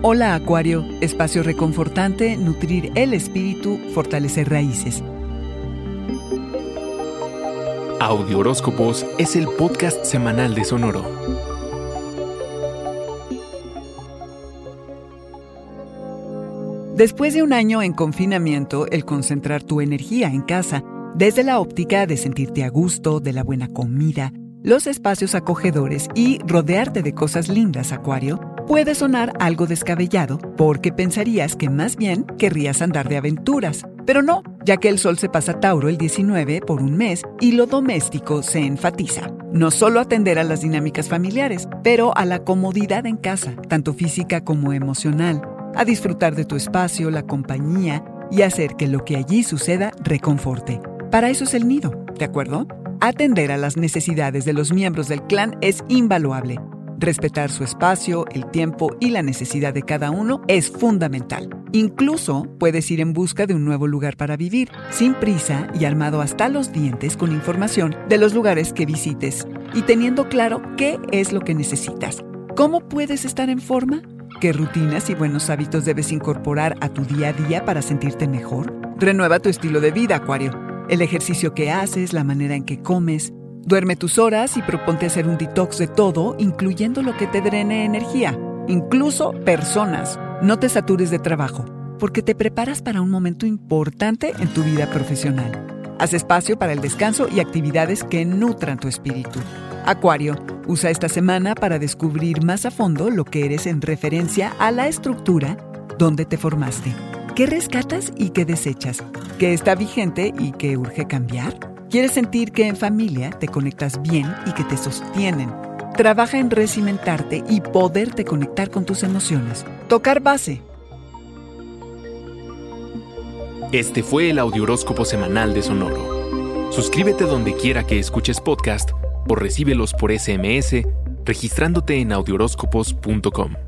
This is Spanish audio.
Hola Acuario, espacio reconfortante, nutrir el espíritu, fortalecer raíces. Audio Horóscopos es el podcast semanal de Sonoro. Después de un año en confinamiento, el concentrar tu energía en casa, desde la óptica de sentirte a gusto, de la buena comida, los espacios acogedores y rodearte de cosas lindas, Acuario, puede sonar algo descabellado porque pensarías que más bien querrías andar de aventuras. Pero no, ya que el sol se pasa Tauro el 19 por un mes y lo doméstico se enfatiza. No solo atender a las dinámicas familiares, pero a la comodidad en casa, tanto física como emocional, a disfrutar de tu espacio, la compañía y hacer que lo que allí suceda reconforte. Para eso es el nido, ¿de acuerdo? Atender a las necesidades de los miembros del clan es invaluable. Respetar su espacio, el tiempo y la necesidad de cada uno es fundamental. Incluso puedes ir en busca de un nuevo lugar para vivir, sin prisa y armado hasta los dientes con información de los lugares que visites y teniendo claro qué es lo que necesitas. ¿Cómo puedes estar en forma? ¿Qué rutinas y buenos hábitos debes incorporar a tu día a día para sentirte mejor? Renueva tu estilo de vida, Acuario el ejercicio que haces, la manera en que comes. Duerme tus horas y proponte hacer un detox de todo, incluyendo lo que te drene energía, incluso personas. No te satures de trabajo, porque te preparas para un momento importante en tu vida profesional. Haz espacio para el descanso y actividades que nutran tu espíritu. Acuario, usa esta semana para descubrir más a fondo lo que eres en referencia a la estructura donde te formaste. ¿Qué rescatas y qué desechas? ¿Qué está vigente y qué urge cambiar? ¿Quieres sentir que en familia te conectas bien y que te sostienen? Trabaja en recimentarte y poderte conectar con tus emociones. Tocar base. Este fue el Audioróscopo Semanal de Sonoro. Suscríbete donde quiera que escuches podcast o recíbelos por SMS registrándote en audioróscopos.com.